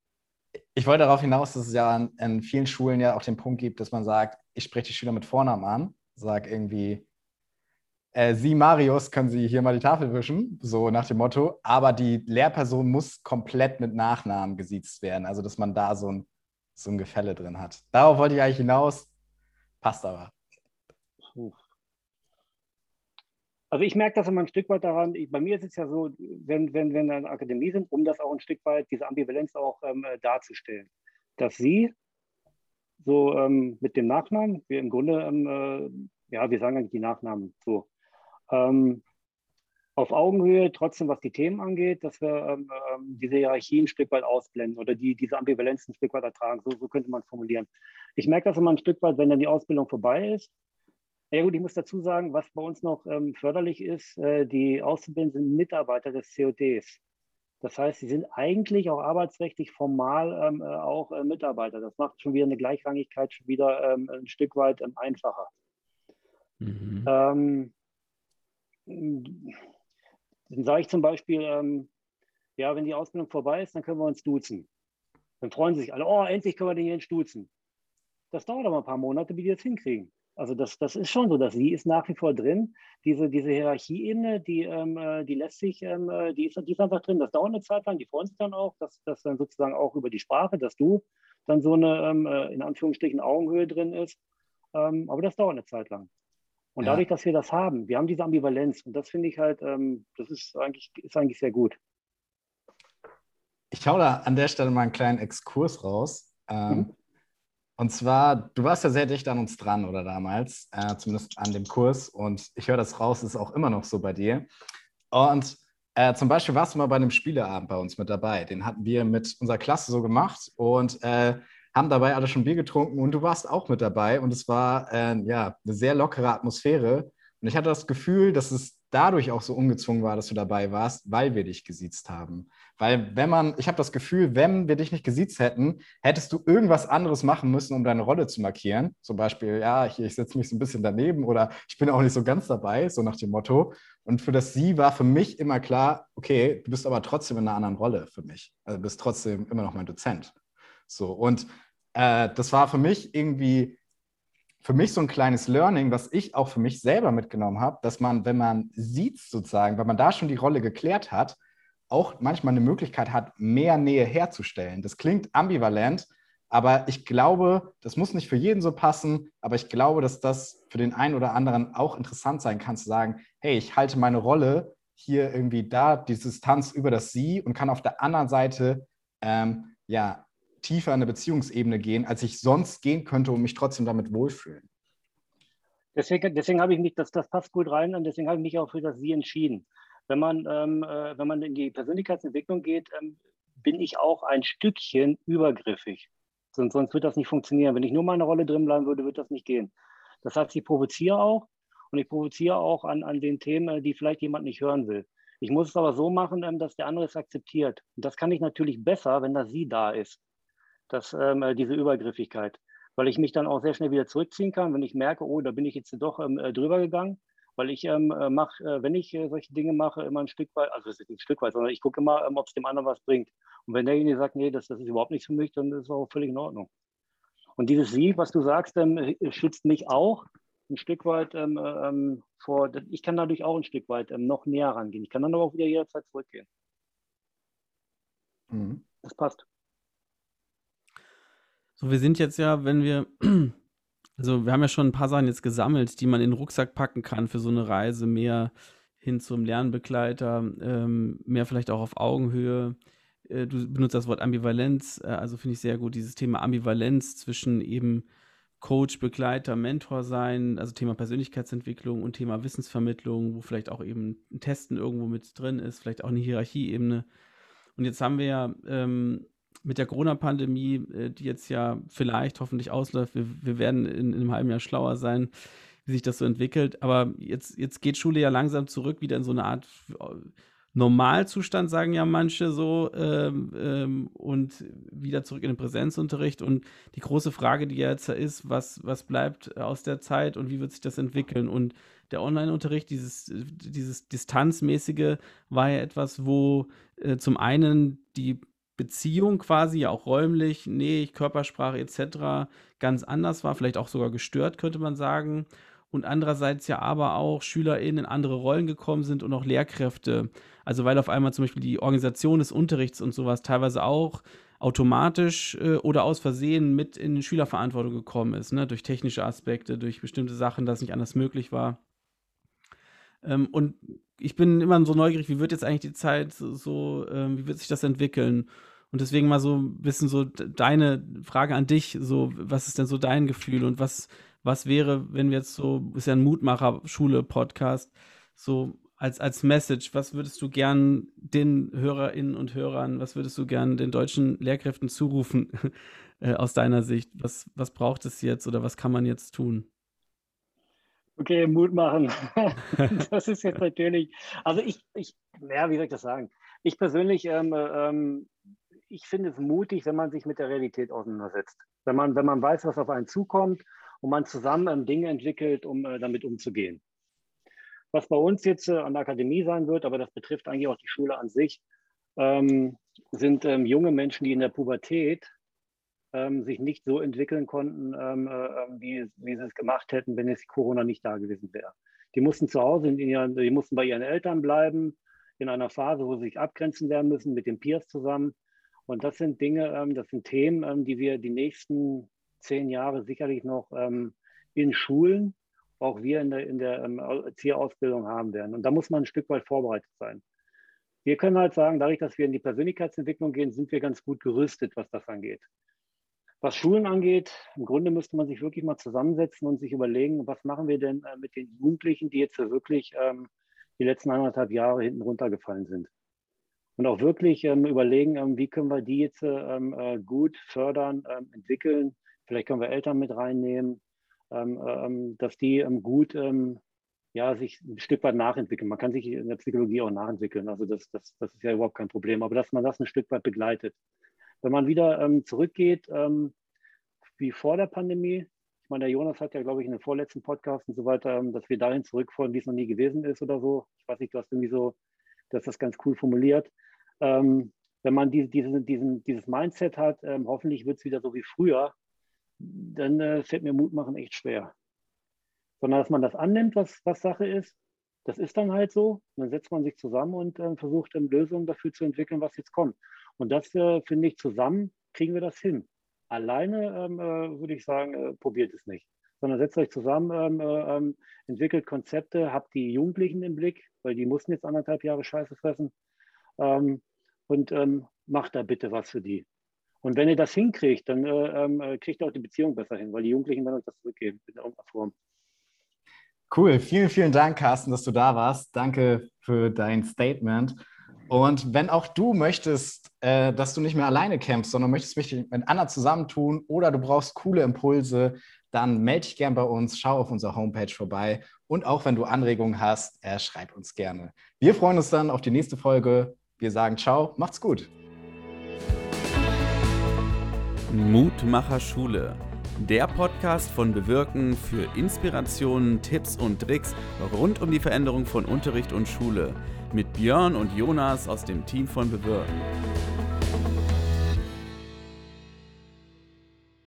Ich wollte darauf hinaus, dass es ja an, an vielen Schulen ja auch den Punkt gibt, dass man sagt, ich spreche die Schüler mit Vornamen an, sage irgendwie, äh, Sie, Marius, können Sie hier mal die Tafel wischen, so nach dem Motto. Aber die Lehrperson muss komplett mit Nachnamen gesiezt werden. Also, dass man da so ein so ein Gefälle drin hat. Darauf wollte ich eigentlich hinaus. Passt aber. Also ich merke das immer ein Stück weit daran, ich, bei mir ist es ja so, wenn, wenn, wenn wir in der Akademie sind, um das auch ein Stück weit, diese Ambivalenz auch ähm, äh, darzustellen, dass sie so ähm, mit dem Nachnamen, wir im Grunde, ähm, äh, ja, wir sagen eigentlich die Nachnamen so, ähm, auf Augenhöhe, trotzdem was die Themen angeht, dass wir ähm, ähm, diese Hierarchie ein Stück weit ausblenden oder die, diese Ambivalenz ein Stück weit ertragen. So, so könnte man formulieren. Ich merke das immer ein Stück weit, wenn dann die Ausbildung vorbei ist. Ja gut, ich muss dazu sagen, was bei uns noch ähm, förderlich ist, äh, die Auszubildenden sind Mitarbeiter des CODs. Das heißt, sie sind eigentlich auch arbeitsrechtlich formal ähm, äh, auch äh, Mitarbeiter. Das macht schon wieder eine Gleichrangigkeit schon wieder ähm, ein Stück weit ähm, einfacher. Mhm. Dann sage ich zum Beispiel, ähm, ja, wenn die Ausbildung vorbei ist, dann können wir uns duzen. Dann freuen sich alle, oh, endlich können wir den Jens duzen. Das dauert aber ein paar Monate, bis die das hinkriegen. Also das, das ist schon so, dass sie ist nach wie vor drin. Diese, diese Hierarchieebene, die, ähm, äh, die lässt sich, ähm, äh, die, ist, die ist einfach drin. Das dauert eine Zeit lang, die freuen sich dann auch, dass das dann sozusagen auch über die Sprache, dass du dann so eine, ähm, äh, in Anführungsstrichen, Augenhöhe drin ist. Ähm, aber das dauert eine Zeit lang. Und ja. dadurch, dass wir das haben, wir haben diese Ambivalenz und das finde ich halt, ähm, das ist eigentlich, ist eigentlich sehr gut. Ich hau da an der Stelle mal einen kleinen Exkurs raus. Ähm, mhm. Und zwar, du warst ja sehr dicht an uns dran, oder damals, äh, zumindest an dem Kurs. Und ich höre das raus, ist auch immer noch so bei dir. Und äh, zum Beispiel warst du mal bei einem Spieleabend bei uns mit dabei. Den hatten wir mit unserer Klasse so gemacht und äh, haben dabei alle schon Bier getrunken und du warst auch mit dabei. Und es war äh, ja eine sehr lockere Atmosphäre. Und ich hatte das Gefühl, dass es dadurch auch so ungezwungen war, dass du dabei warst, weil wir dich gesiezt haben. Weil wenn man, ich habe das Gefühl, wenn wir dich nicht gesiezt hätten, hättest du irgendwas anderes machen müssen, um deine Rolle zu markieren. Zum Beispiel, ja, hier, ich setze mich so ein bisschen daneben oder ich bin auch nicht so ganz dabei, so nach dem Motto. Und für das Sie war für mich immer klar, okay, du bist aber trotzdem in einer anderen Rolle für mich. Also du bist trotzdem immer noch mein Dozent. So, und äh, das war für mich irgendwie für mich so ein kleines Learning, was ich auch für mich selber mitgenommen habe, dass man, wenn man sieht sozusagen, weil man da schon die Rolle geklärt hat, auch manchmal eine Möglichkeit hat, mehr Nähe herzustellen. Das klingt ambivalent, aber ich glaube, das muss nicht für jeden so passen, aber ich glaube, dass das für den einen oder anderen auch interessant sein kann, zu sagen, hey, ich halte meine Rolle hier irgendwie da, die Distanz über das Sie und kann auf der anderen Seite ähm, ja tiefer in eine Beziehungsebene gehen, als ich sonst gehen könnte und mich trotzdem damit wohlfühlen. Deswegen, deswegen habe ich mich, das, das passt gut rein und deswegen habe ich mich auch für das Sie entschieden. Wenn man, ähm, äh, wenn man in die Persönlichkeitsentwicklung geht, ähm, bin ich auch ein Stückchen übergriffig. Sonst, sonst wird das nicht funktionieren. Wenn ich nur meine Rolle drin bleiben würde, wird das nicht gehen. Das heißt, ich provoziere auch und ich provoziere auch an, an den Themen, die vielleicht jemand nicht hören will. Ich muss es aber so machen, ähm, dass der andere es akzeptiert. Und das kann ich natürlich besser, wenn das Sie da ist dass ähm, äh, diese Übergriffigkeit, weil ich mich dann auch sehr schnell wieder zurückziehen kann, wenn ich merke, oh, da bin ich jetzt doch ähm, äh, drüber gegangen, weil ich ähm, äh, mache, äh, wenn ich äh, solche Dinge mache, immer ein Stück weit, also es ist nicht ein Stück weit, sondern ich gucke immer, ähm, ob es dem anderen was bringt. Und wenn derjenige sagt, nee, das, das ist überhaupt nichts für mich, dann ist es auch völlig in Ordnung. Und dieses Sie, was du sagst, ähm, schützt mich auch ein Stück weit ähm, vor, ich kann dadurch auch ein Stück weit noch näher rangehen. Ich kann dann aber auch wieder jederzeit zurückgehen. Mhm. Das passt. So, wir sind jetzt ja, wenn wir, also wir haben ja schon ein paar Sachen jetzt gesammelt, die man in den Rucksack packen kann für so eine Reise, mehr hin zum Lernbegleiter, ähm, mehr vielleicht auch auf Augenhöhe. Äh, du benutzt das Wort Ambivalenz, äh, also finde ich sehr gut, dieses Thema Ambivalenz zwischen eben Coach, Begleiter, Mentor sein, also Thema Persönlichkeitsentwicklung und Thema Wissensvermittlung, wo vielleicht auch eben ein Testen irgendwo mit drin ist, vielleicht auch eine Hierarchieebene. Und jetzt haben wir ja ähm, mit der Corona-Pandemie, äh, die jetzt ja vielleicht hoffentlich ausläuft, wir, wir werden in, in, einem halben Jahr schlauer sein, wie sich das so entwickelt. Aber jetzt, jetzt geht Schule ja langsam zurück, wieder in so eine Art äh, Normalzustand, sagen ja manche so, ähm, ähm, und wieder zurück in den Präsenzunterricht. Und die große Frage, die jetzt ist, was, was bleibt aus der Zeit und wie wird sich das entwickeln? Und der Online-Unterricht, dieses, dieses Distanzmäßige, war ja etwas, wo äh, zum einen die Beziehung quasi, auch räumlich, Nähe, Körpersprache etc. ganz anders war, vielleicht auch sogar gestört, könnte man sagen. Und andererseits ja aber auch SchülerInnen in andere Rollen gekommen sind und auch Lehrkräfte. Also weil auf einmal zum Beispiel die Organisation des Unterrichts und sowas teilweise auch automatisch äh, oder aus Versehen mit in Schülerverantwortung gekommen ist, ne? durch technische Aspekte, durch bestimmte Sachen, dass nicht anders möglich war. Ähm, und ich bin immer so neugierig, wie wird jetzt eigentlich die Zeit so, ähm, wie wird sich das entwickeln? Und deswegen mal so ein bisschen so deine Frage an dich, so, was ist denn so dein Gefühl und was, was wäre, wenn wir jetzt so, ist ja ein Mutmacher-Schule-Podcast, so als, als Message, was würdest du gern den HörerInnen und Hörern, was würdest du gern den deutschen Lehrkräften zurufen äh, aus deiner Sicht? Was, was braucht es jetzt oder was kann man jetzt tun? Okay, Mut machen. das ist jetzt natürlich, also ich, ich, ja, wie soll ich das sagen? Ich persönlich, ähm, ähm, ich finde es mutig, wenn man sich mit der Realität auseinandersetzt. Wenn man, wenn man weiß, was auf einen zukommt und man zusammen ähm, Dinge entwickelt, um äh, damit umzugehen. Was bei uns jetzt äh, an der Akademie sein wird, aber das betrifft eigentlich auch die Schule an sich, ähm, sind ähm, junge Menschen, die in der Pubertät ähm, sich nicht so entwickeln konnten, ähm, äh, wie, wie, sie es gemacht hätten, wenn jetzt Corona nicht da gewesen wäre. Die mussten zu Hause, in ihren, die mussten bei ihren Eltern bleiben, in einer Phase, wo sie sich abgrenzen werden müssen mit den Peers zusammen. Und das sind Dinge, ähm, das sind Themen, ähm, die wir die nächsten zehn Jahre sicherlich noch ähm, in Schulen, auch wir in der, in der ähm, Erzieherausbildung haben werden. Und da muss man ein Stück weit vorbereitet sein. Wir können halt sagen, dadurch, dass wir in die Persönlichkeitsentwicklung gehen, sind wir ganz gut gerüstet, was das angeht. Was Schulen angeht, im Grunde müsste man sich wirklich mal zusammensetzen und sich überlegen, was machen wir denn äh, mit den Jugendlichen, die jetzt wirklich ähm, die letzten anderthalb Jahre hinten runtergefallen sind. Und auch wirklich ähm, überlegen, ähm, wie können wir die jetzt ähm, äh, gut fördern, entwickeln. Vielleicht können wir Eltern mit reinnehmen, dass die gut ja, sich ein Stück weit nachentwickeln. Man kann sich in der Psychologie auch nachentwickeln. Also das, das, das ist ja überhaupt kein Problem. Aber dass man das ein Stück weit begleitet. Wenn man wieder zurückgeht, wie vor der Pandemie, ich meine, der Jonas hat ja, glaube ich, in den vorletzten Podcast und so weiter, ähm, dass wir dahin zurückfallen, wie es noch nie gewesen ist oder so. Ich weiß nicht, du hast irgendwie so, du das ganz cool formuliert. Ähm, wenn man diese, diese, diesen, dieses Mindset hat, ähm, hoffentlich wird es wieder so wie früher, dann äh, fällt mir Mut machen echt schwer. Sondern dass man das annimmt, was, was Sache ist. Das ist dann halt so. dann setzt man sich zusammen und äh, versucht ähm, Lösungen dafür zu entwickeln, was jetzt kommt. Und das äh, finde ich zusammen kriegen wir das hin alleine, ähm, äh, würde ich sagen, äh, probiert es nicht. Sondern setzt euch zusammen, ähm, äh, ähm, entwickelt Konzepte, habt die Jugendlichen im Blick, weil die mussten jetzt anderthalb Jahre Scheiße fressen. Ähm, und ähm, macht da bitte was für die. Und wenn ihr das hinkriegt, dann äh, äh, kriegt ihr auch die Beziehung besser hin, weil die Jugendlichen dann euch das zurückgeben in irgendeiner Form. Cool, vielen, vielen Dank, Carsten, dass du da warst. Danke für dein Statement. Und wenn auch du möchtest, äh, dass du nicht mehr alleine kämpfst, sondern möchtest mich mit Anna zusammentun oder du brauchst coole Impulse, dann melde dich gern bei uns, schau auf unserer Homepage vorbei und auch wenn du Anregungen hast, äh, schreib uns gerne. Wir freuen uns dann auf die nächste Folge. Wir sagen ciao, macht's gut. Mutmacher Schule. Der Podcast von Bewirken für Inspirationen, Tipps und Tricks rund um die Veränderung von Unterricht und Schule mit Björn und Jonas aus dem Team von Bewirken.